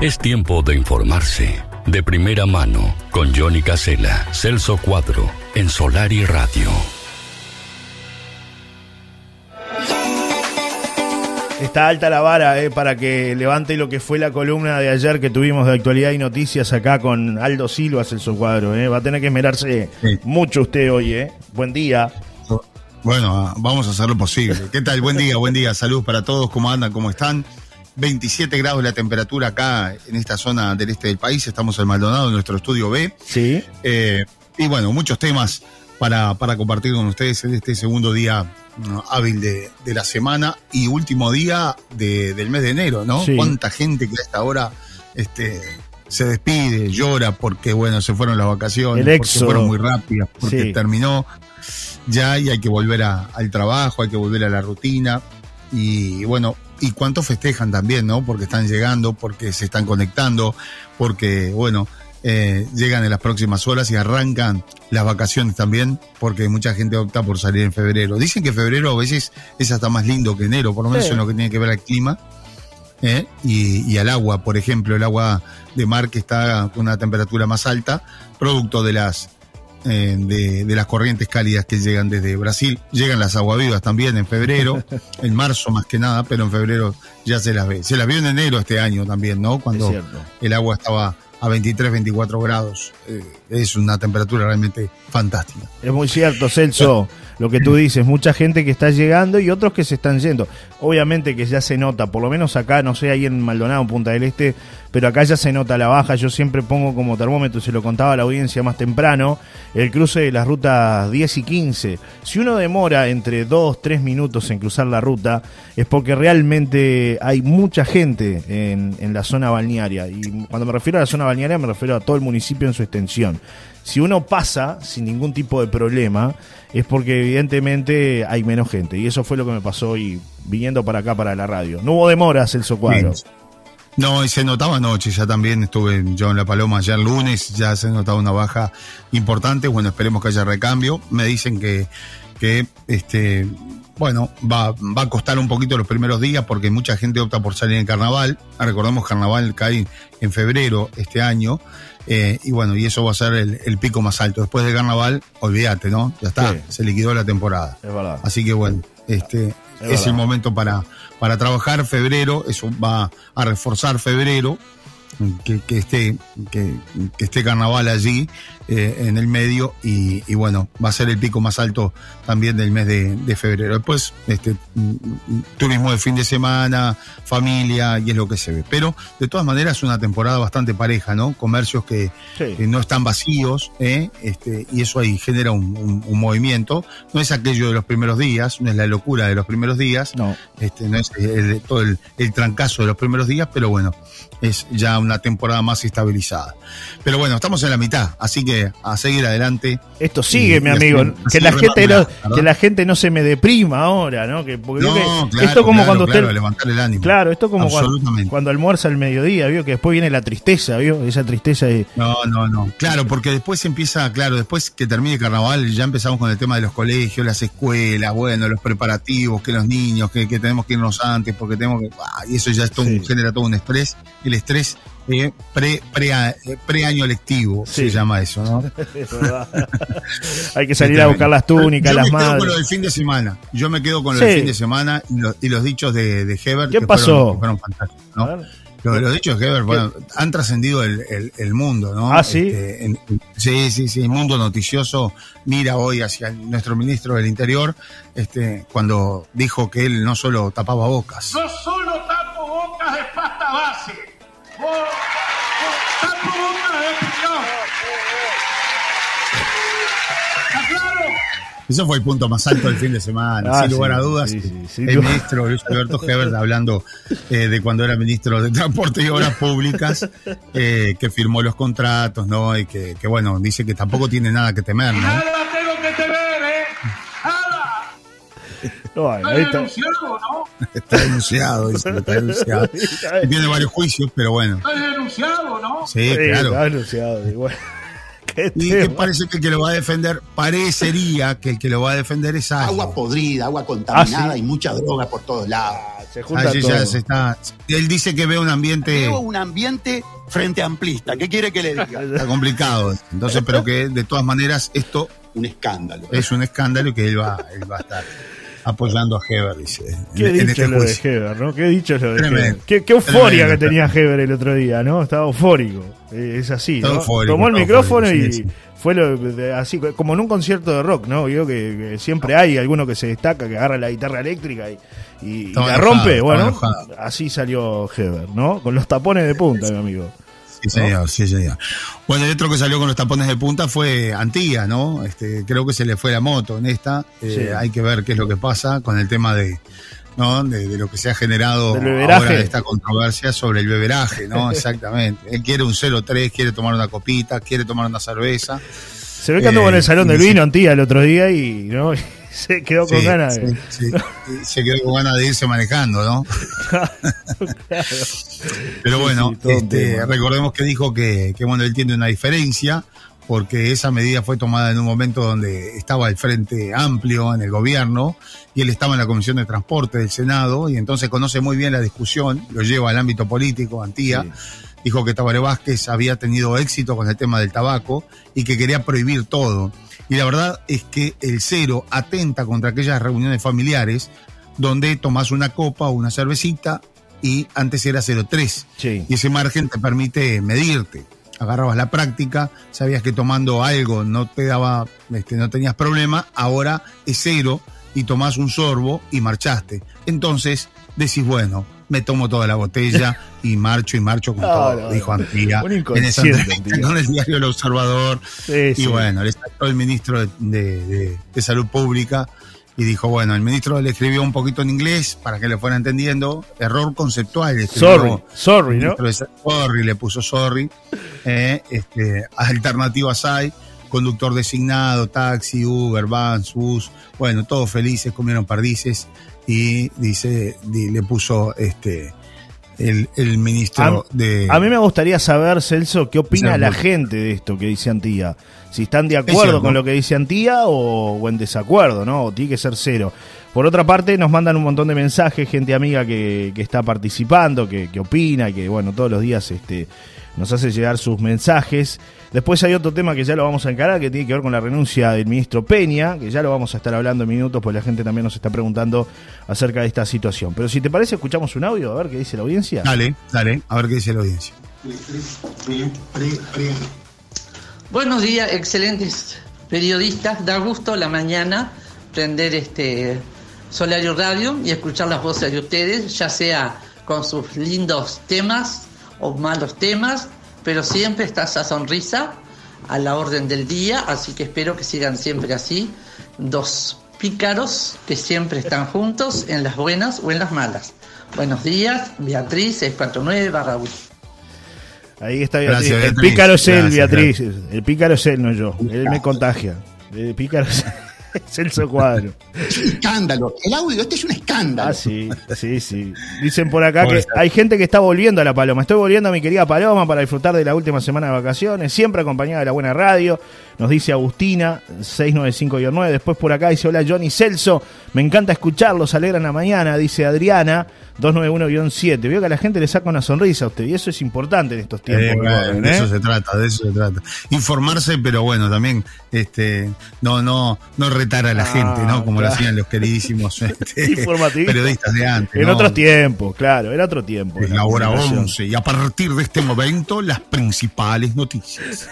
Es tiempo de informarse. De primera mano, con Johnny Casella, Celso Cuadro, en Solar y Radio. Está alta la vara eh, para que levante lo que fue la columna de ayer que tuvimos de actualidad y noticias acá con Aldo Silva, Celso Cuadro. Eh. Va a tener que esmerarse mucho usted hoy. Eh. Buen día. Bueno, ah, vamos a hacer lo posible. ¿Qué tal? Buen día, buen día. Salud para todos. ¿Cómo andan? ¿Cómo están? 27 grados la temperatura acá en esta zona del este del país. Estamos en Maldonado, en nuestro estudio B. Sí. Eh, y bueno, muchos temas para, para compartir con ustedes en este segundo día hábil de, la semana y último día del mes de enero, ¿no? Cuánta gente que a esta hora este, se despide, llora porque, bueno, se fueron las vacaciones, porque fueron muy rápidas, porque terminó ya y hay que volver al trabajo, hay que volver a la rutina. Y bueno, y cuánto festejan también, ¿no? Porque están llegando, porque se están conectando, porque, bueno, eh, llegan en las próximas horas y arrancan las vacaciones también, porque mucha gente opta por salir en febrero. Dicen que febrero a veces es hasta más lindo que enero, por lo menos en lo que tiene que ver al clima. ¿eh? Y, al agua, por ejemplo, el agua de mar que está con una temperatura más alta, producto de las eh, de, las corrientes cálidas que llegan desde Brasil. Llegan las aguavivas también en febrero, en marzo más que nada, pero en febrero ya se las ve. Se las vio en enero este año también, ¿no? Cuando el agua estaba a 23, 24 grados. Eh, es una temperatura realmente fantástica. Es muy cierto, Celso, lo que tú dices. Mucha gente que está llegando y otros que se están yendo. Obviamente que ya se nota, por lo menos acá, no sé, ahí en Maldonado, Punta del Este, pero acá ya se nota la baja. Yo siempre pongo como termómetro, se lo contaba a la audiencia más temprano, el cruce de las rutas 10 y 15. Si uno demora entre 2, 3 minutos en cruzar la ruta, es porque realmente hay mucha gente en, en la zona balnearia. Y cuando me refiero a la zona balnearia, me refiero a todo el municipio en su extensión. Si uno pasa sin ningún tipo de problema, es porque evidentemente hay menos gente. Y eso fue lo que me pasó hoy viniendo para acá, para la radio. No hubo demoras, el Cuadro. No, y se notaba anoche, ya también estuve yo en La Paloma ayer lunes, ya se notaba una baja importante, bueno, esperemos que haya recambio. Me dicen que, que este, bueno, va, va a costar un poquito los primeros días porque mucha gente opta por salir en carnaval. Recordemos carnaval cae en febrero este año. Eh, y bueno, y eso va a ser el, pico más alto. Después del carnaval, olvídate, ¿no? Ya está, se liquidó la temporada. Es verdad. Así que bueno, este es, el momento para, para trabajar febrero, eso va a reforzar febrero que, esté, que, esté carnaval allí eh, en el medio y, bueno, va a ser el pico más alto también del mes de, febrero. Después, este, turismo de fin de semana, familia y es lo que se ve. Pero de todas maneras es una temporada bastante pareja, ¿no? Comercios que, no están vacíos ¿eh? este, y eso ahí genera un, movimiento. No es aquello de los primeros días, no es la locura de los primeros días, no, este, no es todo el, el trancazo de los primeros días, pero bueno, es ya una temporada más estabilizada. Pero bueno, estamos en la mitad, así que a seguir adelante. Esto sigue, mi amigo. que la gente no, que la gente no se me deprima ahora, ¿no? Que, porque esto como cuando usted levantar el ánimo. Claro, esto como cuando, cuando, almuerza el mediodía, vio que después viene la tristeza, vio esa tristeza de... No, no, no. Claro, porque después empieza, claro, después que termine el carnaval ya empezamos con el tema de los colegios, las escuelas, bueno, los preparativos, que los niños, que, tenemos que irnos antes porque tenemos que y eso ya es todo, genera todo un estrés el estrés eh, pre, pre, pre, año lectivo, se llama eso, ¿no? Hay que salir a buscar las túnicas, las madres. Yo me quedo con lo del fin de semana. Yo me quedo con lo del fin de semana y, los dichos de, de Heber. ¿Qué pasó? Fueron, fantásticos, ¿no? Los, dichos de Heber bueno, han trascendido el, el, mundo, ¿no? Ah, sí. Este, sí, sí, sí. El mundo noticioso mira hoy hacia nuestro ministro del Interior este, cuando dijo que él no solo tapaba bocas. No solo eso fue el punto más alto del fin de semana, ah, sin lugar a dudas. el ministro Luis Alberto Hebert hablando eh, de cuando era ministro de Transporte y Obras Públicas, eh, que firmó los contratos, ¿no? Y que, que, bueno, dice que tampoco tiene nada que temer, ¿no? Nada tengo que temer, ¿eh? está, denunciado, ¿no? Está denunciado, dice, está denunciado. tiene varios juicios, pero bueno. Está denunciado, ¿no? Sí, claro. Está denunciado, igual. Y que parece que el que lo va a defender, parecería que el que lo va a defender es Agua podrida, agua contaminada ah, y mucha droga por todos lados. Ah, se junta Ya se está, él dice que ve un ambiente... Veo un ambiente frente amplista. ¿Qué quiere que le diga? Está complicado. Entonces, pero que de todas maneras esto... Un escándalo. Es un escándalo que él va, él va a estar apoyando a Heber, dice. Qué dicho este lo de Heber, ¿no? Qué dicho lo de Heber. Qué, euforia que tenía Heber el otro día, ¿no? Estaba eufórico. Eh, es así, ¿no? Tomó el micrófono y fue lo, así, como en un concierto de rock, ¿no? Yo que, siempre hay alguno que se destaca, que agarra la guitarra eléctrica y, la rompe. Bueno, así salió Heber, ¿no? Con los tapones de punta, mi amigo. Sí, señor, sí, señor. Bueno, el otro que salió con los tapones de punta fue Antía, ¿no? Este, creo que se le fue la moto en esta. Eh, hay que ver qué es lo que pasa con el tema de, ¿no? De, lo que se ha generado ahora de esta controversia sobre el beberaje, ¿no? Exactamente. Él quiere un 0-3, quiere tomar una copita, quiere tomar una cerveza. Se ve que anduvo en el salón del vino Antía el otro día y, ¿no? se quedó con ganas de... se quedó con ganas de irse manejando, ¿no? Pero bueno, este, recordemos que dijo que, que, bueno, él tiene una diferencia, porque esa medida fue tomada en un momento donde estaba el Frente Amplio en el gobierno y él estaba en la Comisión de Transporte del Senado y entonces conoce muy bien la discusión, lo lleva al ámbito político, Antía. Dijo que Tabaré Vázquez había tenido éxito con el tema del tabaco y que quería prohibir todo. Y la verdad es que el cero atenta contra aquellas reuniones familiares donde tomas una copa o una cervecita y antes era 0,3. Y ese margen te permite medirte. Agarrabas la práctica, sabías que tomando algo no te daba, este, no tenías problema, ahora es cero y tomás un sorbo y marchaste. Entonces decís, bueno, me tomo toda la botella y marcho y marcho con todo, dijo Antía. En esa con el diario El Observador. y bueno, le sacó el ministro de, Salud Pública y dijo, bueno, el ministro le escribió un poquito en inglés para que le fuera entendiendo. Error conceptual. Sorry, sorry, ¿no? sorry, le puso sorry. Eh, este, alternativas hay conductor designado, taxi, Uber, Vans, bus, bueno, todos felices, comieron perdices y dice, le puso este el, ministro de... A mí me gustaría saber, Celso, qué opina la gente de esto que dice Antía. Si están de acuerdo con lo que dice Antía o, en desacuerdo, ¿no? O tiene que ser cero. Por otra parte, nos mandan un montón de mensajes, gente amiga que, que está participando, que, que opina, que bueno, todos los días este, nos hace llegar sus mensajes. Después hay otro tema que ya lo vamos a encarar, que tiene que ver con la renuncia del ministro Peña, que ya lo vamos a estar hablando en minutos, pues la gente también nos está preguntando acerca de esta situación. Pero si te parece, escuchamos un audio, a ver qué dice la audiencia. Dale, dale, a ver qué dice la audiencia. Buenos días, excelentes periodistas. Da gusto la mañana prender este Solario Radio y escuchar las voces de ustedes, ya sea con sus lindos temas o malos temas, pero siempre está esa sonrisa a la orden del día, así que espero que sigan siempre así, dos pícaros que siempre están juntos en las buenas o en las malas. Buenos días, Beatriz 649 barra Ahí está Beatriz. el pícaro es él, Beatriz. El pícaro es él, no yo. Él me contagia. El pícaro es Celso Cuadro. Es un escándalo. El audio este es un escándalo. Ah, sí, sí, sí. Dicen por acá que hay gente que está volviendo a la Paloma. Estoy volviendo a mi querida Paloma para disfrutar de la última semana de vacaciones, siempre acompañada de la buena radio. Nos dice Agustina, 695-9. Después por acá dice, hola Johnny Celso, me encanta escucharlos, alegran la mañana, dice Adriana. 291-7. Veo que a la gente le saca una sonrisa a usted y eso es importante en estos tiempos. Eh, de eso se trata, de eso se trata. Informarse, pero bueno, también este no no no retar a la ah, gente, ¿no? Como lo hacían los queridísimos este, periodistas de antes. En otros tiempos, claro, en otro tiempo. En la hora 11 y a partir de este momento las principales noticias.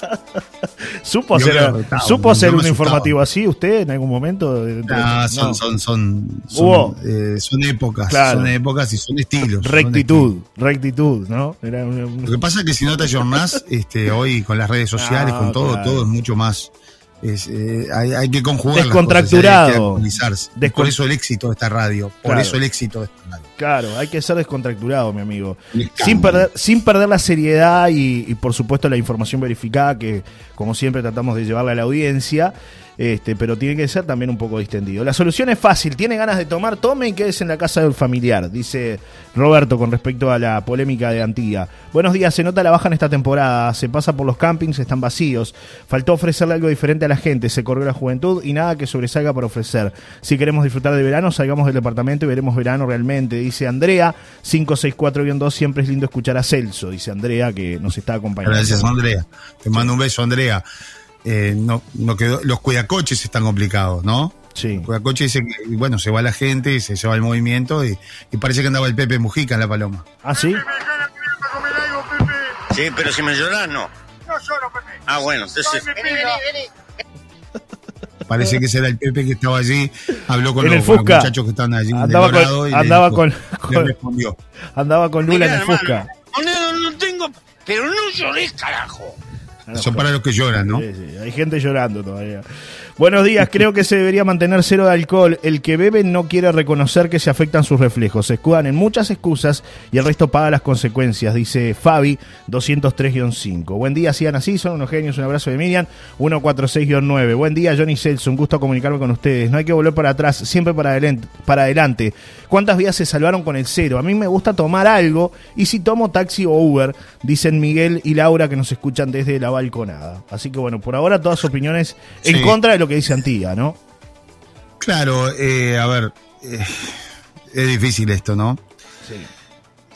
¿Supo hacer, ¿supo hacer un informativo así usted en algún momento? Ah, son, son, son, son, eh, son, épocas, son épocas y son estilos. Rectitud, rectitud, ¿no? Lo que pasa es que si no te ayornás, este, hoy con las redes sociales, con ah, todo, todo es mucho más. Eh, hay, que conjugar descontracturado por eso el éxito de esta radio por eso el éxito de esta radio Claro, hay que ser descontracturado, mi amigo. Sin perder, sin perder la seriedad y, y, por supuesto, la información verificada que, como siempre, tratamos de llevarle a la audiencia. Este, pero tiene que ser también un poco distendido. La solución es fácil, tiene ganas de tomar, tome y quédese en la casa del familiar, dice Roberto con respecto a la polémica de Antía. Buenos días, se nota la baja en esta temporada, se pasa por los campings, están vacíos, faltó ofrecerle algo diferente a la gente, se corrió la juventud y nada que sobresalga para ofrecer. Si queremos disfrutar de verano, salgamos del departamento y veremos verano realmente, dice Andrea, 564-2, siempre es lindo escuchar a Celso, dice Andrea que nos está acompañando. Gracias Andrea, te mando un beso Andrea. Eh, no, no quedó, los cuidacoches están complicados, ¿no? Sí. Cuidacoche dice que, bueno, se va la gente, se lleva el movimiento y, y, parece que andaba el Pepe Mujica en la paloma. ¿Ah, sí? Sí, pero si me lloras, no. No lloro, Pepe. Ah, bueno, entonces. Vení, vení, vení. Parece que ese era el Pepe que estaba allí, habló con, los, con los muchachos que estaban allí. Andaba con- y andaba dijo- con- le con- respondió. Andaba con Lula en el Fusca. no tengo. Pero no llores, carajo. Son para los que lloran, ¿no? Sí, sí, hay gente llorando todavía. Buenos días, creo que se debería mantener cero de alcohol. El que bebe no quiere reconocer que se afectan sus reflejos. Se escudan en muchas excusas y el resto paga las consecuencias, dice Fabi 203-5. Buen día, sigan así, son unos genios. Un abrazo de Miriam 146-9. Buen día, Johnny Celso, un gusto comunicarme con ustedes. No hay que volver para atrás, siempre para adelante. Para adelante. ¿Cuántas vidas se salvaron con el cero? A mí me gusta tomar algo y si tomo taxi o Uber, dicen Miguel y Laura que nos escuchan desde la balconada. Así que bueno, por ahora todas opiniones en contra de lo que dice Antía, ¿no? Claro, eh, a ver, eh, es difícil esto, ¿no? Sí.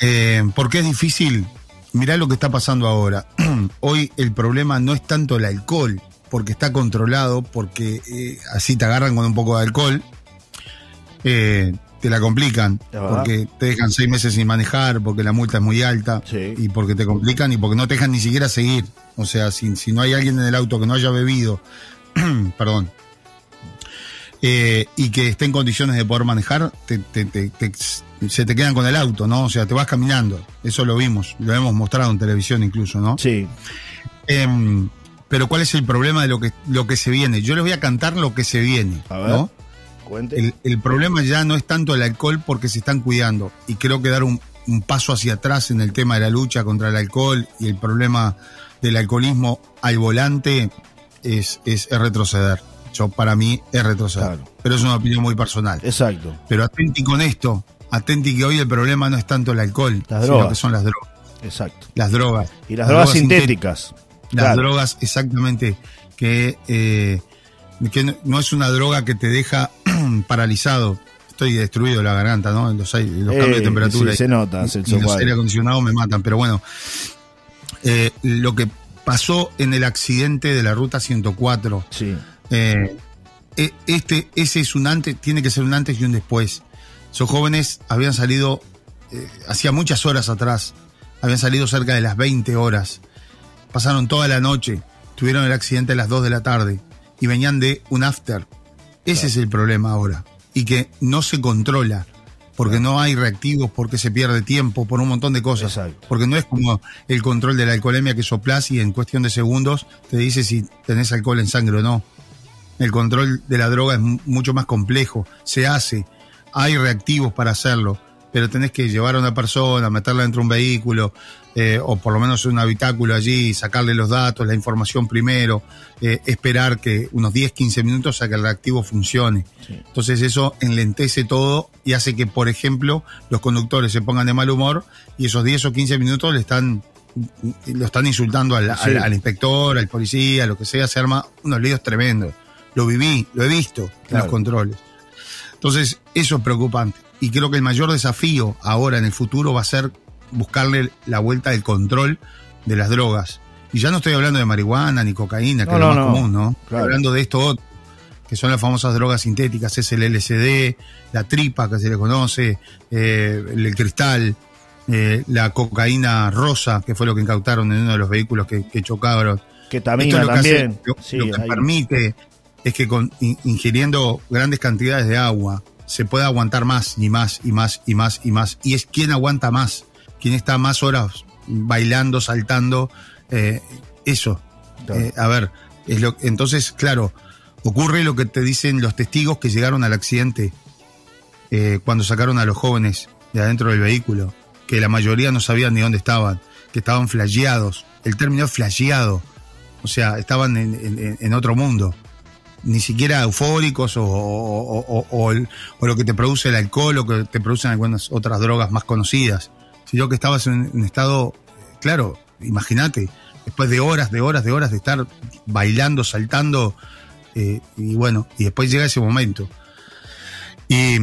Eh, ¿Por qué es difícil? Mirá lo que está pasando ahora. Hoy el problema no es tanto el alcohol, porque está controlado, porque eh, así te agarran con un poco de alcohol, eh, te la complican, porque te dejan seis meses sin manejar, porque la multa es muy alta, Sí. y porque te complican y porque no te dejan ni siquiera seguir. O sea, si, si no hay alguien en el auto que no haya bebido, perdón, eh, y que esté en condiciones de poder manejar, te- te- te- te- se te quedan con el auto, ¿no? O sea, te vas caminando. Eso lo vimos, lo hemos mostrado en televisión incluso, ¿no? Sí. Em, pero ¿cuál es el problema de lo que, lo que se viene? Yo les voy a cantar lo que se viene, A ver. ¿no? El, el problema ya no es tanto el alcohol porque se están cuidando. Y creo que dar un, un paso hacia atrás en el tema de la lucha contra el alcohol y el problema del alcoholismo al volante es, es, es retroceder. Yo, para mí, es retroceder. Claro. Pero es una opinión muy personal. Exacto. Pero atenti con esto. Atenti que hoy el problema no es tanto el alcohol, Las sino drogas. que son las drogas. Exacto. Las drogas. Y las drogas sintéticas. Las Claro. drogas, exactamente, que, eh, que no, no es una droga que te deja paralizado. Estoy destruido la garganta, ¿no? Los, Eh, cambios de temperatura. sí, se nota, y- y los aire acondicionados me matan, pero bueno. Eh, lo que pasó en el accidente de la ruta 104, Sí. eh, e- este, ese es un antes, tiene que ser un antes y un después. Esos jóvenes habían salido eh, hacía muchas horas atrás, habían salido cerca de las 20 horas, pasaron toda la noche, tuvieron el accidente a las 2 de la tarde y venían de un after. Ese es el problema ahora. Y que no se controla, porque no hay reactivos, porque se pierde tiempo, por un montón de cosas. Exacto. Porque no es como el control de la alcoholemia que soplás y en cuestión de segundos te dice si tenés alcohol en sangre o no. El control de la droga es mu- mucho más complejo, se hace, hay reactivos para hacerlo, pero tenés que llevar a una persona, meterla dentro de un vehículo, eh, o por lo menos un habitáculo allí, sacarle los datos, la información primero, eh, esperar que unos 10, 15 minutos a que el reactivo funcione. Sí. Entonces eso enlentece todo y hace que, por ejemplo, los conductores se pongan de mal humor y esos 10 o 15 minutos le están lo están insultando al, Sí. al- al inspector, al policía, lo que sea, se arma unos líos tremendos. Lo viví, lo he visto en los controles. Entonces, eso es preocupante. Y creo que el mayor desafío ahora en el futuro va a ser buscarle la vuelta del control de las drogas. Y ya no estoy hablando de marihuana ni cocaína, que No, es lo no, más no. común, ¿no? Estoy Claro. hablando de esto otro, que son las famosas drogas sintéticas, es el LSD, la tripa que se le conoce, eh, el, cristal, eh, la cocaína rosa, que fue lo que incautaron en uno de los vehículos que, que chocaron. Que también lo que, hace- también. lo, Sí, lo que hay- permite es que con, in- ingiriendo grandes cantidades de agua se pueda aguantar más y más y más y más y más. Y es quien aguanta más, quien está más horas bailando, saltando. eh, eso. Claro. Eh, a ver, es lo, entonces, claro, ocurre lo que te dicen los testigos que llegaron al accidente eh, cuando sacaron a los jóvenes de adentro del vehículo, que la mayoría no sabían ni dónde estaban, que estaban flasheados. El término flasheado, o sea, estaban en, otro mundo. Ni siquiera eufóricos o, o, lo que te produce el alcohol o que te producen algunas otras drogas más conocidas, sino que estabas en un estado, claro, imagínate, después de horas, de horas, de horas de estar bailando, saltando, eh, y bueno, y después llega ese momento. Y,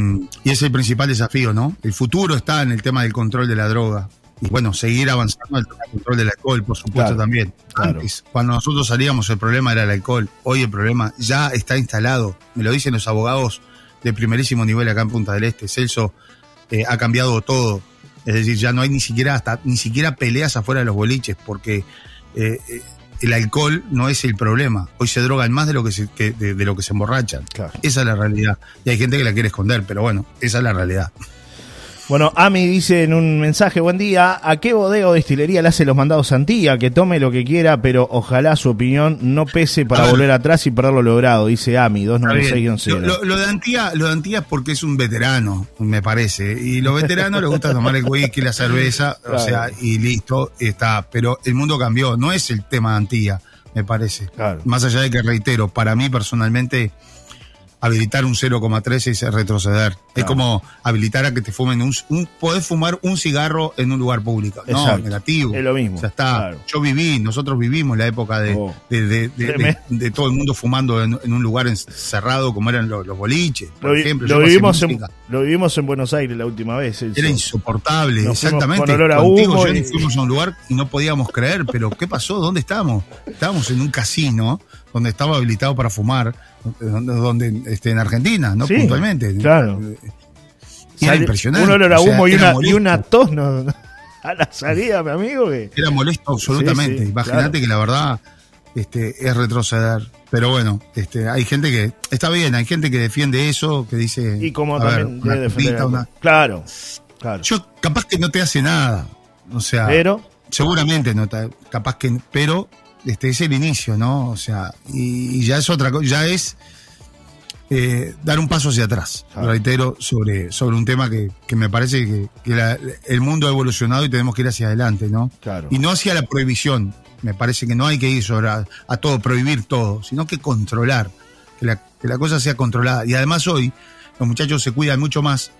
es el principal desafío, ¿no? El futuro está en el tema del control de la droga. Y bueno, seguir avanzando en el control del alcohol, por supuesto, también. Antes, cuando nosotros salíamos, el problema era el alcohol. Hoy el problema ya está instalado. Me lo dicen los abogados de primerísimo nivel acá en Punta del Este. Celso eh, ha cambiado todo. Es decir, ya no hay ni siquiera hasta ni siquiera peleas afuera de los boliches, porque eh, eh, el alcohol no es el problema. Hoy se drogan más de lo que se, de, lo que se emborrachan. Esa es la realidad. Y hay gente que la quiere esconder, pero bueno, esa es la realidad. Bueno, Ami dice en un mensaje, buen día, ¿a qué bodega o destilería le hace los mandados Antía? Que tome lo que quiera, pero ojalá su opinión no pese para volver atrás y perder lo logrado, dice Ami, 296 lo, lo, de Antía, lo de Antía es porque es un veterano, me parece, y los veteranos les gusta tomar el whisky, la cerveza, o sea, y listo, está, pero el mundo cambió, no es el tema de Antía, me parece. Más allá de que reitero, para mí personalmente habilitar un 0,3 es retroceder. Es como habilitar a que te fumen un, un, Podés fumar un cigarro en un lugar público. No, negativo. Es lo mismo. Ya está. Yo viví, nosotros vivimos la época de, oh. de, todo el mundo fumando en, un lugar encerrado como eran los, boliches, por ejemplo. Lo vivimos, en, lo vivimos en Buenos Aires la última vez. Era insoportable, exactamente. Con olor a Contigo, y... fuimos a un lugar y no podíamos creer, pero ¿qué pasó? ¿Dónde estábamos? Estábamos en un casino donde estaba habilitado para fumar, donde, donde este, en Argentina, ¿no? Puntualmente. Claro. Era impresionante. Un olor a humo y, una, y, una, tos a la salida, mi amigo. Que... Era molesto absolutamente. Imagínate que la verdad este, es retroceder. Pero bueno, este, hay gente que. Está bien, hay gente que defiende eso, que dice. Y como también debe defender. Claro, claro. Yo, capaz que no te hace nada. O sea. Pero. Seguramente no te, capaz que. Pero este es el inicio, ¿no? O sea, y, ya es otra cosa, ya es eh, dar un paso hacia atrás, reitero, sobre, sobre un tema que, me parece que, el mundo ha evolucionado y tenemos que ir hacia adelante, ¿no? Claro. Y no hacia la prohibición, me parece que no hay que ir sobre a, todo, prohibir todo, sino que controlar, que la, que la cosa sea controlada. Y además hoy los muchachos se cuidan mucho más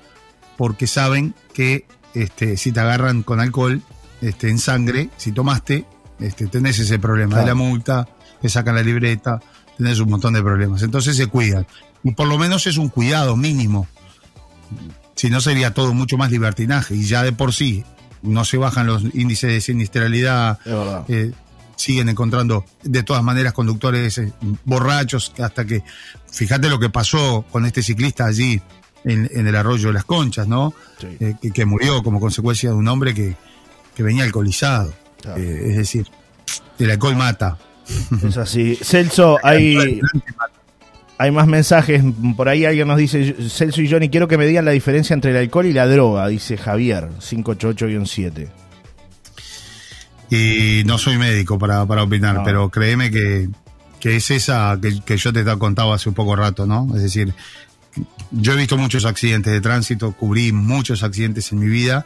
porque saben que este, si te agarran con alcohol este, en sangre, si tomaste, este, tenés ese problema de la multa, te sacan la libreta, tenés un montón de problemas. Entonces se cuidan. Y por lo menos es un cuidado mínimo. Si no sería todo mucho más libertinaje. Y ya de por sí no se bajan los índices de sinistralidad. Eh, siguen encontrando de todas maneras conductores eh, borrachos hasta que, fíjate lo que pasó con este ciclista allí en, el arroyo de las conchas, ¿no? Eh, que, murió como consecuencia de un hombre que, que venía alcoholizado. Eh, es decir, el alcohol mata. Es así. Celso, hay, hay más mensajes. Por ahí alguien nos dice, Celso y Johnny, quiero que me digan la diferencia entre el alcohol y la droga, dice Javier, 588-7. Y no soy médico para, opinar, pero créeme que, es esa que, que yo te he contado hace un poco rato, ¿no? Es decir, yo he visto muchos accidentes de tránsito, cubrí muchos accidentes en mi vida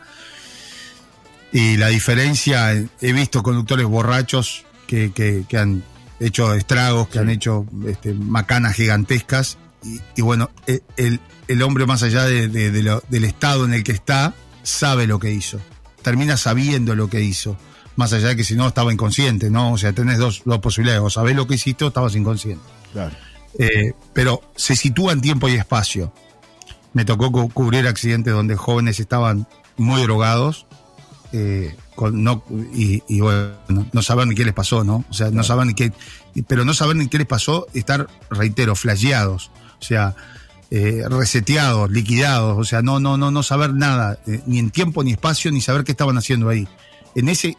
y la diferencia, he visto conductores borrachos que, que, han hecho estragos, que han hecho este, macanas gigantescas. Y, bueno, e, el, el, hombre más allá de, del estado en el que está, sabe lo que hizo. Termina sabiendo lo que hizo. Más allá de que si no estaba inconsciente, ¿no? O sea, tenés dos, dos posibilidades. O sabés lo que hiciste o estabas inconsciente. Claro. Eh, pero se sitúa en tiempo y espacio. Me tocó cubrir accidentes donde jóvenes estaban muy drogados eh, con, no, y, bueno, no saben ni qué les pasó, ¿no? O sea, no saben ni qué, pero no saben ni qué les pasó estar, reitero, flasheados, o sea, eh, reseteados, liquidados, o sea, no, no, no, no saber nada, eh, ni en tiempo ni espacio, ni saber qué estaban haciendo ahí. En ese,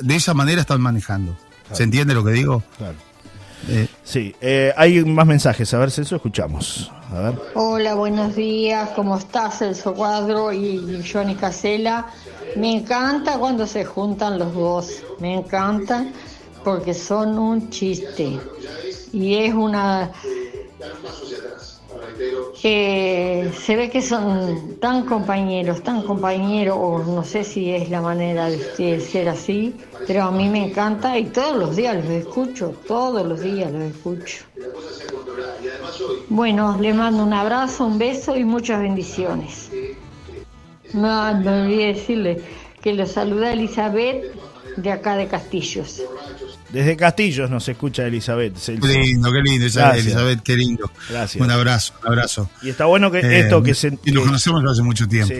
de esa manera están manejando. ¿Se entiende lo que digo? Claro. Eh, sí, eh, hay más mensajes. A ver, Celso, escuchamos. Hola, buenos días. ¿Cómo estás, Celso Cuadro y Johnny Casela? Me encanta cuando se juntan los dos. Me encanta porque son un chiste. Y es una que se ve que son tan compañeros, tan compañeros, o no sé si es la manera de ustedes ser así, pero a mí me encanta y todos los días los escucho, todos los días los escucho. Bueno, le mando un abrazo, un beso y muchas bendiciones. No, me olvidé decirle que lo saluda Elizabeth de acá de Castillos. Desde Castillos nos escucha Elizabeth. Qué lindo, qué lindo, Elizabeth, qué lindo. Gracias. Un abrazo, un abrazo. Y está bueno que Eh, esto que se. Y nos conocemos hace mucho tiempo.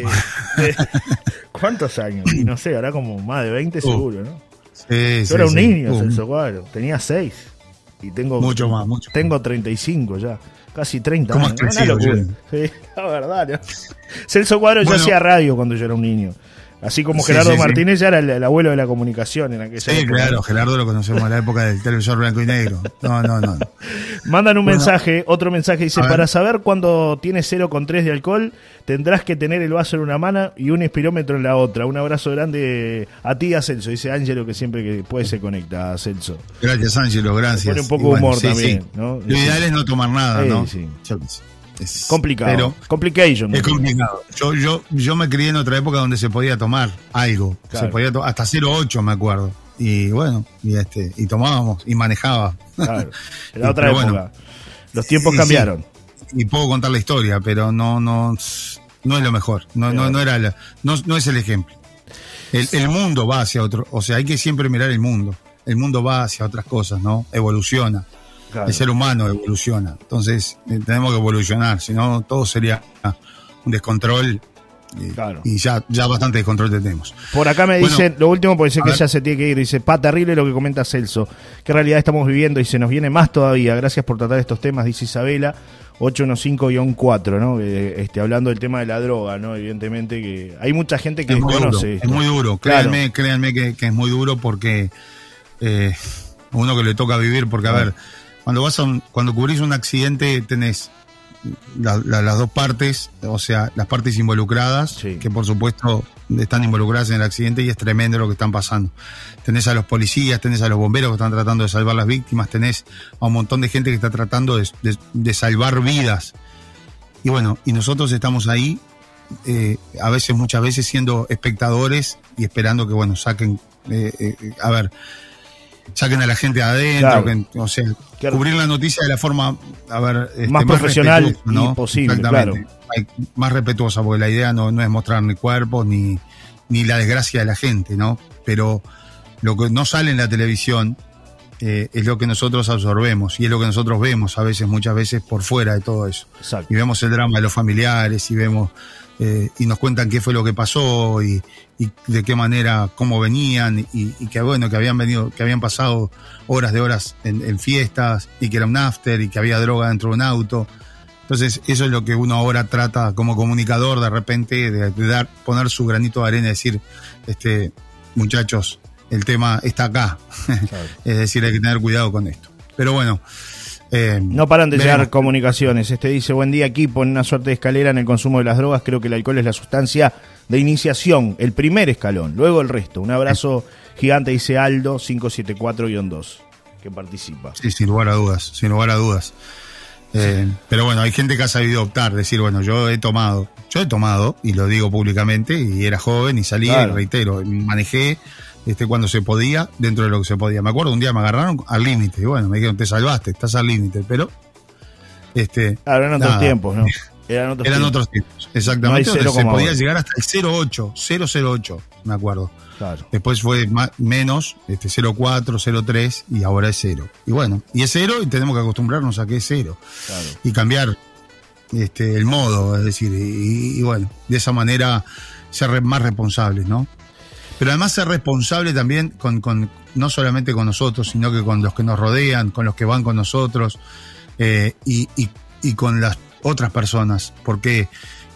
Sí. ¿Cuántos años? Y no sé, ahora como más de 20 seguro, ¿no? Sí, Yo sí, era un niño, Uh, Celso Cuadro. Tenía 6. Y tengo. Mucho más, mucho Tengo 35 ya. Casi 30 ¿Cómo años. has Una crecido, locura. Sí, la verdad. ¿no? Celso Cuadro Bueno. ya hacía radio cuando yo era un niño. Así como Sí, Gerardo sí, sí. Martínez ya era el, el abuelo de la comunicación en aquella Sí, época. claro, Gerardo lo conocemos en la época del televisor blanco y negro. No, no, no. Mandan un Bueno. mensaje, otro mensaje dice, para saber cuándo tienes 0,3 de alcohol, tendrás que tener el vaso en una mano y un espirómetro en la otra. Un abrazo grande a ti, a Celso, dice Ángelo, que siempre que puede se conecta a Celso. Gracias, Ángelo, gracias. Pone un poco bueno, humor sí, también, sí. ¿no? Lo ideal es no tomar nada, Sí, ¿no? Es Complicado. Pero Complication. es complicado. Yo, yo, yo me crié en otra época donde se podía tomar algo. Claro. Se podía to- hasta 0,8 me acuerdo. Y bueno, y este, y tomábamos y manejaba. Claro. Era otra época. bueno. Los tiempos Sí, cambiaron. Y puedo contar la historia, pero no, no, no es lo mejor. No, no, no era la- no, no es el ejemplo. El, el mundo va hacia otro, o sea, hay que siempre mirar el mundo. El mundo va hacia otras cosas, ¿no? Evoluciona. Claro. El ser humano evoluciona. Entonces, eh, tenemos que evolucionar, si no, todo sería ah, un descontrol. eh, Claro. Y ya, ya bastante descontrol tenemos. Por acá me Bueno, dicen, lo último porque sé que ver. ya se tiene que ir, dice, pa, terrible lo que comenta Celso. Qué realidad estamos viviendo y se nos viene más todavía. Gracias por tratar estos temas, dice Isabela, 815-4, ¿no? Este, hablando del tema de la droga, ¿no? Evidentemente que hay mucha gente que Es muy duro, desconoce es esto. muy duro. Claro. Créanme, créanme que, que es muy duro porque eh, uno que le toca vivir, porque a ver, cuando vas a un- cuando cubrís un accidente tenés la- la- las dos partes, o sea, las partes involucradas, Sí. que por supuesto están involucradas en el accidente y es tremendo lo que están pasando. Tenés a los policías, tenés a los bomberos que están tratando de salvar las víctimas, tenés a un montón de gente que está tratando de, de- de salvar vidas. Y bueno, y nosotros estamos ahí, eh, a veces, muchas veces siendo espectadores y esperando que, bueno, saquen, eh, eh, a ver, saquen a la gente de adentro, Claro. que- o sea, Claro. cubrir la noticia de la forma, a ver, este, Más profesional respetuosa, ¿no? y posible, Exactamente. Hay- más respetuosa, porque la idea no, no es mostrar ni cuerpos ni, ni la desgracia de la gente, ¿no? Pero lo que no sale en la televisión eh, es lo que nosotros absorbemos y es lo que nosotros vemos a veces, muchas veces por fuera de todo eso Exacto. y vemos el drama de los familiares y vemos eh, y nos cuentan qué fue lo que pasó y, y de qué manera, cómo venían y, y que bueno, que habían venido, que habían pasado horas de horas en, en fiestas y que era un after y que había droga dentro de un auto. Entonces, eso es lo que uno ahora trata como comunicador de repente de, de dar, poner su granito de arena y decir, este, muchachos, el tema está acá. es decir, hay que tener cuidado con esto. Pero bueno. Eh, No paran de veremos. llegar comunicaciones. Este dice, buen día equipo, en una suerte de escalera en el consumo de las drogas, creo que el alcohol es la sustancia de iniciación, el primer escalón, luego el resto. Un abrazo gigante, dice Aldo, 574-2, que participa. Sí, sin lugar a dudas, sin lugar a dudas. Eh, pero bueno, hay gente que ha sabido optar, decir, bueno, yo he tomado, yo he tomado, y lo digo públicamente, y era joven y salía, Claro. y reitero, manejé este, cuando se podía, dentro de lo que se podía. Me acuerdo un día me agarraron al límite, y bueno, me dijeron, te salvaste, estás al límite, pero... Este, Ahora eran otros nada. tiempos, ¿no? Eran otros Eran otros tiempos, exactamente. No cero se podía ahora. llegar hasta el 08, 008, me acuerdo. Claro. Después fue ma- menos, este 04, 03 y ahora es cero. Y bueno, y es cero y tenemos que acostumbrarnos a que es cero. Claro. Y cambiar este, el modo, es decir, y, y bueno, de esa manera ser más responsables, ¿no? Pero además ser responsable también con, con no solamente con nosotros, sino que con los que nos rodean, con los que van con nosotros eh, y, y- y con las otras personas. Porque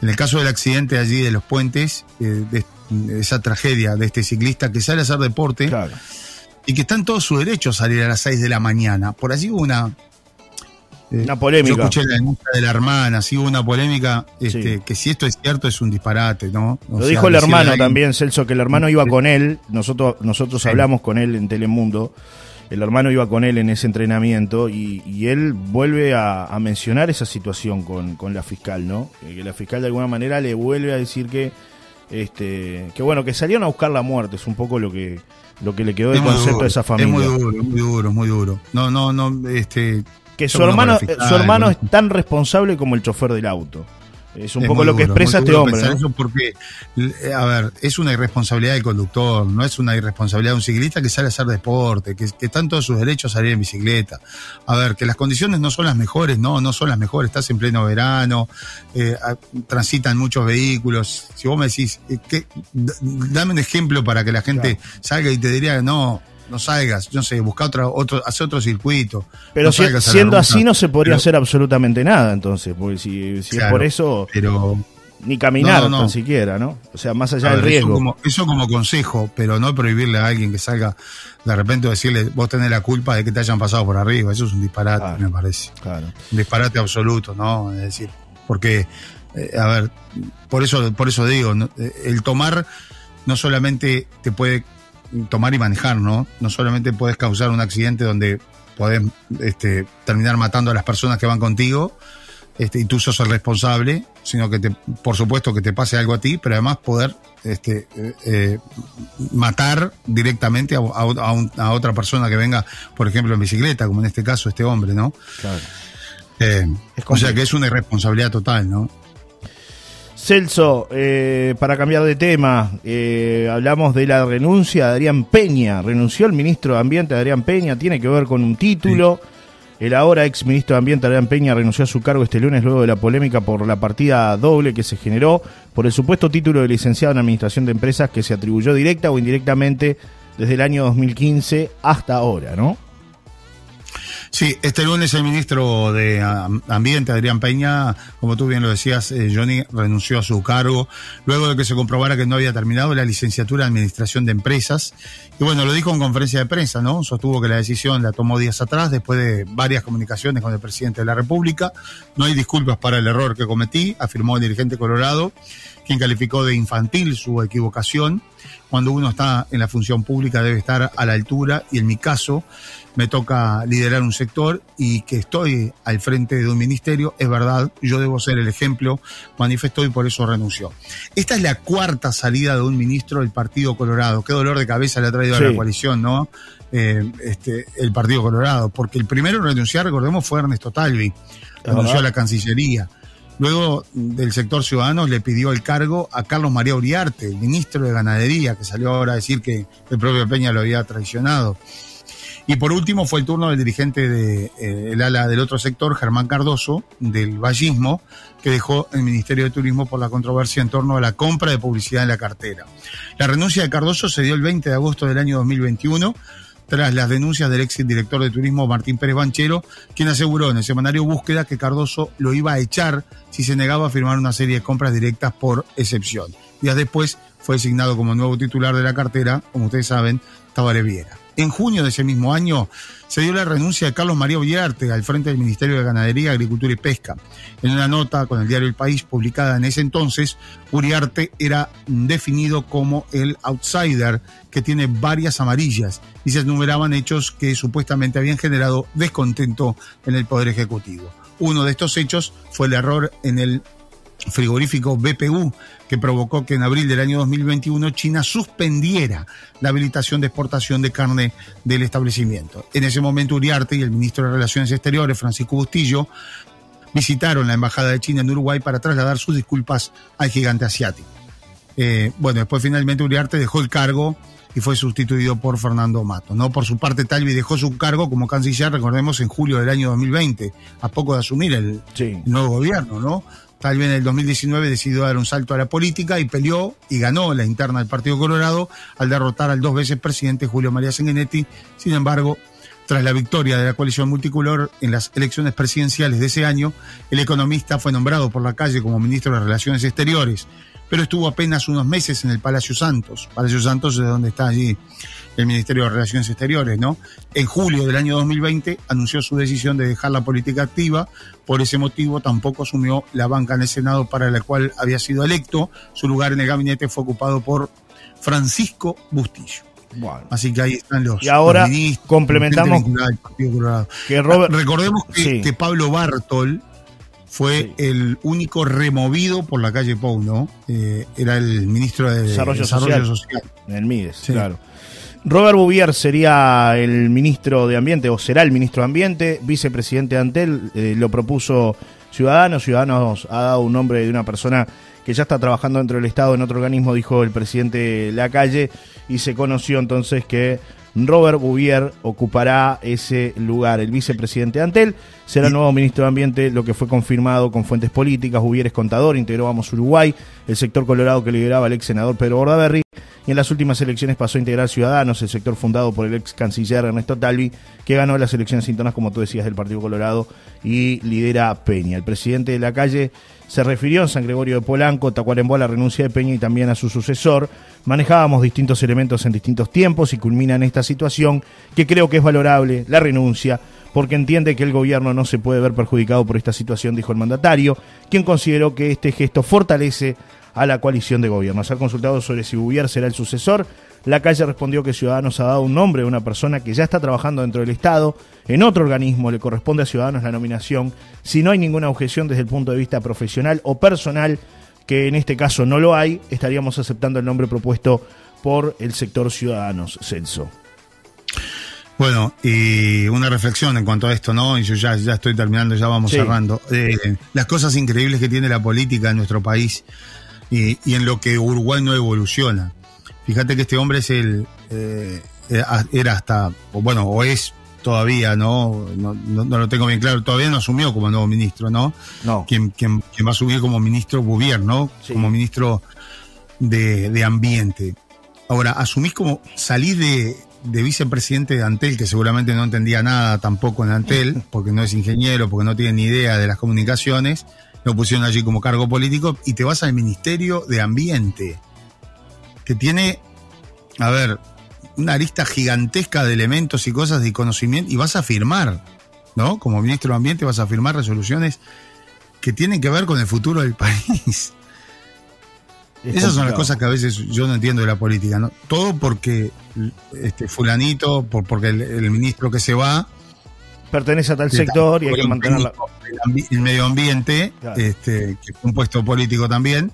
en el caso del accidente allí de los puentes, eh, de, de esa tragedia de este ciclista que sale a hacer deporte Claro. y que está en todo su derecho a salir a las 6 de la mañana. Por allí hubo una. Eh, Una polémica. Yo escuché la denuncia de la hermana, sí hubo una polémica, este, Sí. que si esto es cierto es un disparate, ¿no? O Lo sea, dijo el hermano ahí- también, Celso, que el hermano iba con él. Nosotros, nosotros hablamos con él en Telemundo. el hermano iba con él en ese entrenamiento y, él vuelve a, mencionar esa situación con, con la fiscal, ¿no? Que la fiscal de alguna manera le vuelve a decir que, este, que bueno, que salieron a buscar la muerte, es un poco lo que lo que le quedó del concepto de esa familia. Es muy duro, muy duro, muy duro. No, no, no, este. Que su hermano, su hermano es tan responsable como el chofer del auto. Es un poco lo que expresa este hombre. Eso porque, eh, a ver, es una irresponsabilidad del conductor, no es una irresponsabilidad de un ciclista que sale a hacer deporte, que, que están todos sus derechos a salir en bicicleta. A ver, que las condiciones no son las mejores, no, no son las mejores. Estás en pleno verano, eh, transitan muchos vehículos. Si vos me decís, eh, que, dame un ejemplo para que la gente salga y te diría, no, no salgas, no sé, busca otra, otro, hace otro circuito. Pero siendo así no se podría hacer absolutamente nada, entonces, porque si, es por eso, pero, ni caminar no, tan siquiera, ¿no? O sea, más allá del riesgo. Eso como, consejo, pero no prohibirle a alguien que salga de repente decirle, vos tenés la culpa de que te hayan pasado por arriba, eso es un disparate, me parece. Claro. Un disparate absoluto, ¿no? Es decir, porque, eh, a ver, por eso, por eso digo, eh, el tomar no solamente te puede tomar y manejar, ¿no? No solamente puedes causar un accidente donde podés este, terminar matando a las personas que van contigo este, y tú sos el responsable, sino que te, por supuesto que te pase algo a ti, pero además poder este, eh, eh, matar directamente a, a, otra persona que venga, por ejemplo, en bicicleta, como en este caso este hombre, ¿no? Claro. Eh, o sea que es una irresponsabilidad total, ¿no? Celso, eh, para cambiar de tema, eh, hablamos de la renuncia de Adrián Peña. Renunció el ministro de Ambiente, Adrián Peña, tiene que ver con un título. El ahora ex ministro de Ambiente, Adrián Peña, renunció a su cargo este lunes luego de la polémica por la partida doble que se generó por el supuesto título de licenciado en Administración de Empresas que se atribuyó directa o indirectamente desde el año 2015 hasta ahora, ¿no? Sí, este lunes el ministro de Ambiente, Adrián Peña, como tú bien lo decías, eh, Johnny, renunció a su cargo luego de que se comprobara que no había terminado la licenciatura en Administración de Empresas. Y bueno, lo dijo en conferencia de prensa, ¿no? Sostuvo que la decisión la tomó días atrás, después de varias comunicaciones con el presidente de la República. No hay disculpas para el error que cometí, afirmó el dirigente Colorado, quien calificó de infantil su equivocación. Cuando uno está en la función pública debe estar a la altura y en mi caso me toca liderar un sector y que estoy al frente de un ministerio, es verdad, yo debo ser el ejemplo, manifestó y por eso renunció. Esta es la cuarta salida de un ministro del Partido Colorado. Qué dolor de cabeza le ha traído a la coalición, ¿no? Eh, este, el Partido Colorado, porque el primero en renunciar, recordemos, fue Ernesto Talvi, renunció a la Cancillería. Luego del sector ciudadano le pidió el cargo a Carlos María Uriarte, el ministro de Ganadería, que salió ahora a decir que el propio Peña lo había traicionado. Y por último fue el turno del dirigente del de, eh, ala del otro sector, Germán Cardoso, del vallismo, que dejó el Ministerio de Turismo por la controversia en torno a la compra de publicidad en la cartera. La renuncia de Cardoso se dio el 20 de agosto del año 2021 tras las denuncias del ex director de turismo Martín Pérez Banchero, quien aseguró en el semanario Búsqueda que Cardoso lo iba a echar si se negaba a firmar una serie de compras directas por excepción. Días después fue designado como nuevo titular de la cartera, como ustedes saben, Tabaré Viera. En junio de ese mismo año se dio la renuncia de Carlos María Ullarte al frente del Ministerio de Ganadería, Agricultura y Pesca. En una nota con el diario El País publicada en ese entonces, Uriarte era definido como el outsider que tiene varias amarillas y se enumeraban hechos que supuestamente habían generado descontento en el Poder Ejecutivo. Uno de estos hechos fue el error en el frigorífico BPU, que provocó que en abril del año 2021 China suspendiera la habilitación de exportación de carne del establecimiento. En ese momento Uriarte y el ministro de Relaciones Exteriores, Francisco Bustillo, visitaron la Embajada de China en Uruguay para trasladar sus disculpas al gigante asiático. Eh, bueno, después finalmente Uriarte dejó el cargo y fue sustituido por Fernando Mato. ¿no? Por su parte, Talvi dejó su cargo como canciller, recordemos, en julio del año 2020, a poco de asumir el nuevo gobierno, ¿no? Tal vez en el 2019 decidió dar un salto a la política y peleó y ganó la interna del Partido Colorado al derrotar al dos veces presidente Julio María Sanguinetti. Sin embargo, tras la victoria de la coalición multicolor en las elecciones presidenciales de ese año, el economista fue nombrado por la calle como ministro de Relaciones Exteriores, pero estuvo apenas unos meses en el Palacio Santos. Palacio Santos es donde está allí el Ministerio de Relaciones Exteriores, ¿no? En julio del año 2020 anunció su decisión de dejar la política activa. Por ese motivo tampoco asumió la banca en el Senado para la cual había sido electo. Su lugar en el gabinete fue ocupado por Francisco Bustillo. Así que ahí están los. Y ahora los ministros, complementamos que Robert- Recordemos que, Sí. que Pablo Bartol fue el único removido por la calle Pou, ¿no? Eh, era el ministro de Desarrollo Social. Social. En el MIDES, claro. Robert Bouvier sería el ministro de Ambiente, o será el ministro de Ambiente, vicepresidente de Antel, eh, lo propuso Ciudadanos. Ciudadanos ha dado un nombre de una persona que ya está trabajando dentro del Estado en otro organismo, dijo el presidente Lacalle, y se conoció entonces que Robert Bouvier ocupará ese lugar. El vicepresidente de Antel será el nuevo ministro de Ambiente, lo que fue confirmado con fuentes políticas. Bouvier es contador, integró Vamos Uruguay, el sector colorado que lideraba el ex senador Pedro Bordaberry, y en las últimas elecciones pasó a integrar Ciudadanos, el sector fundado por el ex canciller Ernesto Talvi, que ganó las elecciones internas, como tú decías, del Partido Colorado y lidera Peña. El presidente de la calle se refirió en San Gregorio de Polanco, Tacuarembó a la renuncia de Peña y también a su sucesor. Manejábamos distintos elementos en distintos tiempos y culmina en esta situación que creo que es valorable, la renuncia, porque entiende que el gobierno no se puede ver perjudicado por esta situación, dijo el mandatario, quien consideró que este gesto fortalece a la coalición de gobierno. Al ser consultado sobre si Bouvier será el sucesor, la calle respondió que Ciudadanos ha dado un nombre de una persona que ya está trabajando dentro del Estado, en otro organismo le corresponde a Ciudadanos la nominación, si no hay ninguna objeción desde el punto de vista profesional o personal, que en este caso no lo hay, estaríamos aceptando el nombre propuesto por el sector Ciudadanos, Celso. Bueno, y una reflexión en cuanto a esto, ¿no? Y yo ya, ya estoy terminando, ya vamos Sí. cerrando. Eh, las cosas increíbles que tiene la política en nuestro país y, y en lo que Uruguay no evoluciona. Fíjate que este hombre es el. eh, era hasta. o bueno, o es todavía, ¿no? No, no- no lo tengo bien claro. Todavía no asumió como nuevo ministro, ¿no? No. Quien, quien, quien va a asumir como ministro Bouvier, ¿no? Sí. Como ministro de, de Ambiente. Ahora, asumís como salís de, de vicepresidente de Antel, que seguramente no entendía nada tampoco en Antel, porque no es ingeniero, porque no tiene ni idea de las comunicaciones, lo pusieron allí como cargo político, y te vas al Ministerio de Ambiente, que tiene, a ver, una arista gigantesca de elementos y cosas de conocimiento, y vas a firmar, ¿no? Como ministro de Ambiente vas a firmar resoluciones que tienen que ver con el futuro del país. Es Esas son las cosas que a veces yo no entiendo de la política, ¿no? Todo porque este fulanito, por, porque el, el ministro que se va, Pertenece a tal sector y hay que mantenerla. el medio ambiente, Claro. este, que fue un puesto político también.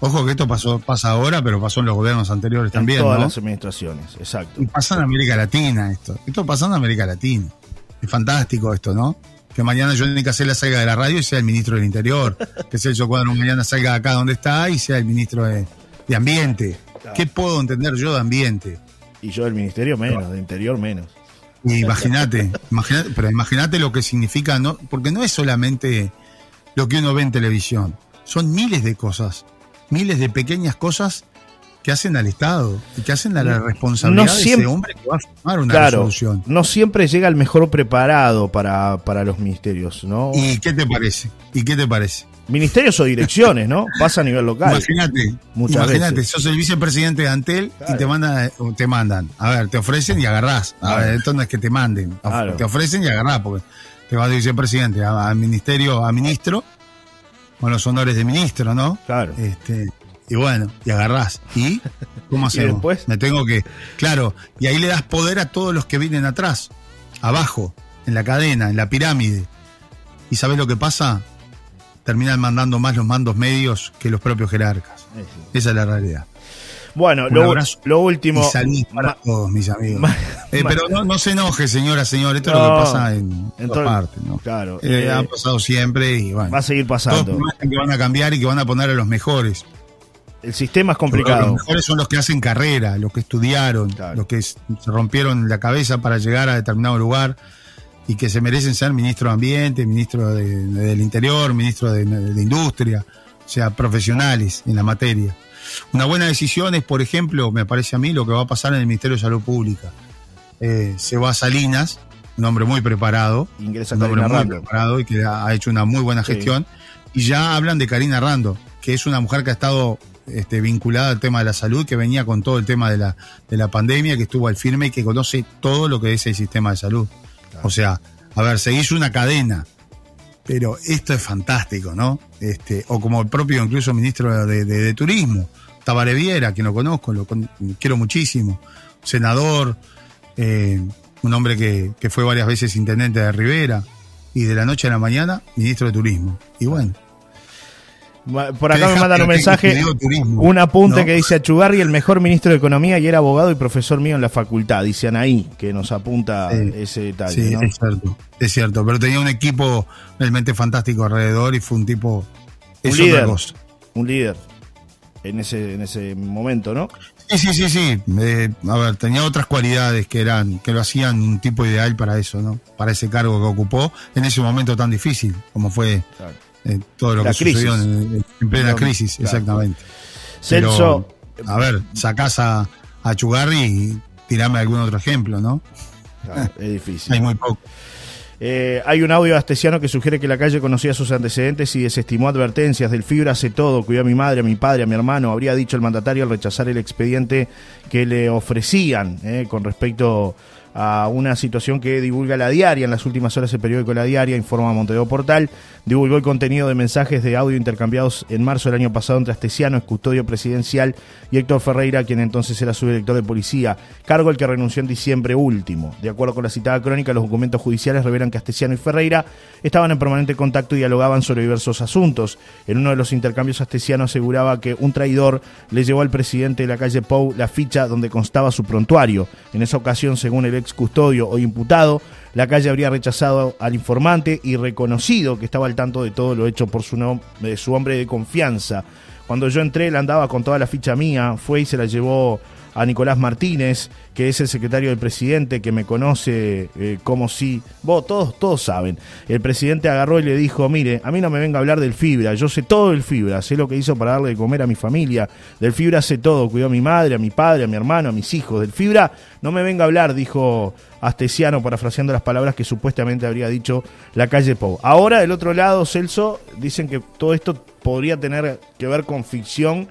Ojo que esto pasó, pasa ahora, pero pasó en los gobiernos anteriores En también, todas ¿no? las administraciones, exacto. Y pasa en América Latina esto. Esto pasa en América Latina. Es fantástico esto, ¿no? Que mañana Johnny Casella salga de la radio y sea el ministro del Interior. que Celso Cuadro mañana salga de acá donde está y sea el ministro de, de Ambiente. ¿Qué puedo entender yo de ambiente? Y yo del ministerio menos, de interior menos. Imagínate, pero imagínate lo que significa, ¿no? Porque no es solamente lo que uno ve en televisión. Son miles de cosas, miles de pequeñas cosas que hacen al Estado y que hacen a la responsabilidad No de siempre- ese hombre que va a firmar una Claro, resolución. no siempre llega el mejor preparado para, para los ministerios, ¿no? ¿Y qué te parece? ¿Y qué te parece? Ministerios o direcciones, ¿no? Pasa a nivel local. Imagínate, Muchas imagínate, veces. sos el vicepresidente de Antel y te mandan, te mandan. A ver, te ofrecen y agarrás. A Claro. ver, esto no es que te manden. Te ofrecen y agarrás, porque te vas de vicepresidente a, a ministerio, a ministro, con los honores de ministro, ¿no? Claro. Este, y bueno, y agarrás. ¿Y cómo hacemos? después? Me tengo que. Claro, y ahí le das poder a todos los que vienen atrás, abajo, en la cadena, en la pirámide. ¿Y sabes lo que pasa? Terminan mandando más los mandos medios que los propios jerarcas. Sí. Esa es la realidad. Bueno, lo, último. Y salud para todos, mis amigos. Eh, pero no, no se enoje, señora, señor. Esto es lo que pasa en, en todas partes, ¿no? Claro. Eh, eh, ha pasado siempre y bueno. va a seguir Todos pasando. prometen que van a cambiar y que van a poner a los mejores. El sistema es Los complicado. mejores son los que hacen carrera, los que estudiaron, Claro. los que se rompieron la cabeza para llegar a determinado lugar y que se merecen ser ministro de Ambiente, ministro de- del Interior, ministro de, de Industria, o sea, profesionales en la materia. Una buena decisión es, por ejemplo, me parece a mí, lo que va a pasar en el Ministerio de Salud Pública. Eh, se va a Salinas, un hombre muy preparado, Ingresa un hombre muy Rando. preparado y que ha hecho una muy buena Sí. gestión. Y ya hablan de Karina Rando, que es una mujer que ha estado este, vinculada al tema de la salud, que venía con todo el tema de la, de la pandemia, que estuvo al firme y que conoce todo lo que es el sistema de salud. O sea, a ver, se hizo una cadena. Pero esto es fantástico, ¿no? Este, o como el propio incluso ministro de, de- de Turismo, Tabaré Viera, que lo conozco, lo con- quiero muchísimo. senador, eh, un hombre que, que fue varias veces intendente de Rivera y de la noche a la mañana ministro de Turismo. Y bueno, por acá me mandan un mensaje, un apunte que dice Achugarri, el mejor ministro de Economía y era abogado y profesor mío en la facultad. Dice Anaí, que nos apunta ese detalle. Sí, es cierto, es cierto. Pero tenía un equipo realmente fantástico alrededor y fue un tipo. Un líder. Un líder en ese, en ese momento, ¿no? Sí, sí, sí, sí. a ver, tenía otras cualidades que eran, que lo hacían un tipo ideal para eso, ¿no? Para ese cargo que ocupó en ese momento tan difícil como fue todo lo que sucedió en, plena crisis, exactamente. Celso. a ver, sacás a, a Chugarri y tirame algún otro ejemplo, ¿no? es difícil. Hay muy poco. Eh, hay un audio astesiano que sugiere que la calle conocía sus antecedentes y desestimó advertencias. Del Fibra hace todo, cuidó a mi madre, a mi padre, a mi hermano. Habría dicho el mandatario al rechazar el expediente que le ofrecían eh, con respecto a una situación que divulga la diaria. En las últimas horas el periódico La Diaria informa a Portal. Divulgó el contenido de mensajes de audio intercambiados en marzo del año pasado entre Astesiano, custodio presidencial, y Héctor Ferreira, quien entonces era subdirector de policía, cargo el que renunció en diciembre último. De acuerdo con la citada crónica, los documentos judiciales revelan que Astesiano y Ferreira estaban en permanente contacto y dialogaban sobre diversos asuntos. En uno de los intercambios, Astesiano aseguraba que un traidor le llevó al presidente de la calle Pou la ficha donde constaba su prontuario. En esa ocasión, según el ex custodio o imputado, la calle habría rechazado al informante y reconocido que estaba al tanto de todo lo hecho por su, su hombre de confianza. Cuando yo entré, él andaba con toda la ficha mía, fue y se la llevó a Nicolás Martínez, que es el secretario del presidente, que me conoce eh, como si... Vos, todos, todos saben. El presidente agarró y le dijo, mire, a mí no me venga a hablar del Fibra, yo sé todo del Fibra, sé lo que hizo para darle de comer a mi familia, del Fibra sé todo, cuidó a mi madre, a mi padre, a mi hermano, a mis hijos, del Fibra no me venga a hablar, dijo Astesiano, parafraseando las palabras que supuestamente habría dicho la calle Pou. Ahora, del otro lado, Celso, dicen que todo esto podría tener que ver con ficción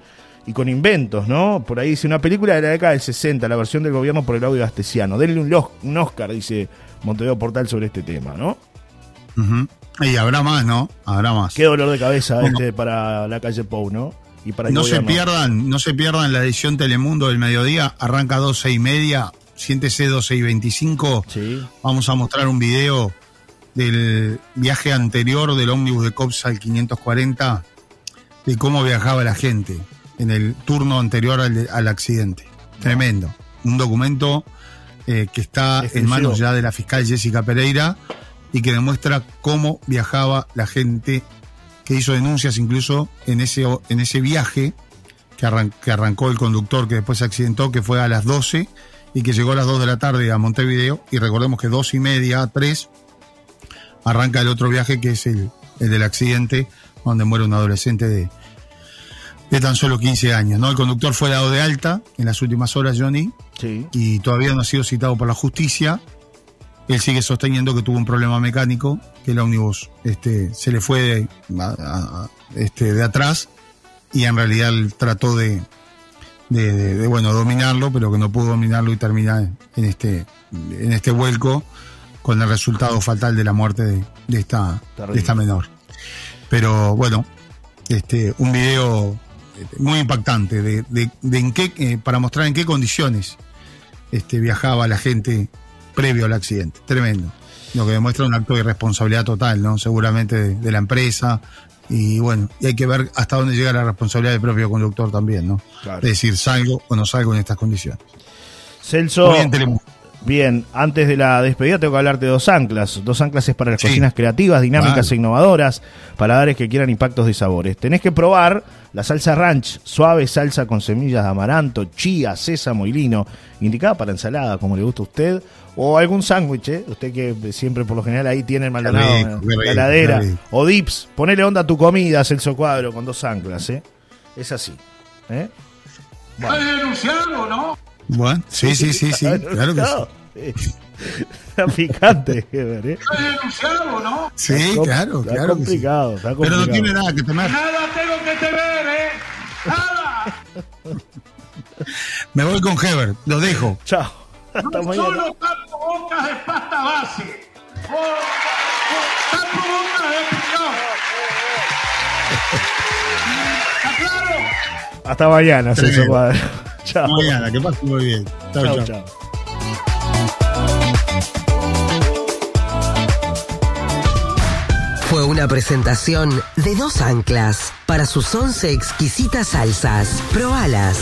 y con inventos, ¿no? Por ahí dice una película de la década del 60, la versión del gobierno por el audio astesiano. Denle un, Oscar, dice Montevideo Portal sobre este tema, ¿no? Y habrá más, ¿no? Habrá más. Qué dolor de cabeza este para la calle Pou, ¿no? Y para no se pierdan, no se pierdan la edición Telemundo del mediodía, arranca 12 y media, siéntese 12 y 25. Sí. Vamos a mostrar un video del viaje anterior del ómnibus de Cops al 540, de cómo viajaba la gente en el turno anterior al, accidente. Tremendo. Un documento eh, que está en manos ya de la fiscal Jessica Pereira y que demuestra cómo viajaba la gente que hizo denuncias incluso en ese, en ese viaje que, que arrancó el conductor que después se accidentó, que fue a las 12 y que llegó a las 2 de la tarde a Montevideo. Y recordemos que dos y media, 3, arranca el otro viaje que es el, el del accidente, donde muere un adolescente de, de tan solo 15 años. ¿no? El conductor fue dado de alta en las últimas horas, Johnny, sí. y todavía no ha sido citado por la justicia. Él sigue sosteniendo que tuvo un problema mecánico, que el ómnibus este, se le fue de, este, de atrás y en realidad él trató de, de, bueno, dominarlo, pero que no pudo dominarlo y termina en este, en este vuelco con el resultado fatal de la muerte de, esta, de esta menor. Pero bueno, este, un video muy impactante de, de, en qué, eh, para mostrar en qué condiciones este, viajaba la gente previo al accidente. Tremendo. Lo que demuestra un acto de irresponsabilidad total, ¿no? Seguramente de, la empresa. Y bueno, y hay que ver hasta dónde llega la responsabilidad del propio conductor también, ¿no? Es decir, salgo o no salgo en estas condiciones. Celso. Bien, antes de la despedida tengo que hablarte de dos anclas. Dos anclas es para las cocinas creativas, dinámicas e innovadoras, paladares que quieran impactos de sabores. Tenés que probar la salsa ranch, suave salsa con semillas de amaranto, chía, sésamo y lino, indicada para ensalada, como le gusta a usted, o algún sándwich, ¿eh? usted que siempre por lo general ahí tiene el Maldonado, la heladera, o dips. Ponele onda a tu comida, Celso Cuadro, con dos anclas, ¿eh? Es así. ¿eh? Bueno. denunciado, no? Bueno, sí, sí, sí, sí, claro que sí. Está picante, ¿eh? denunciado, ¿no? Sí, claro, está claro. Complicado, Está complicado, Pero no tiene nada que temer. Nada tengo que temer, ¿eh? Nada. Me voy con Heber, lo dejo. Chao. Hasta no solo tapo bocas de pasta base. tapo bocas de piñón. ¿Está claro? Hasta mañana, César Padre. Chao. Mañana, que pase muy bien. Chao, Chao, chao. chao. Fue una presentación de dos anclas para sus once exquisitas salsas. Probalas.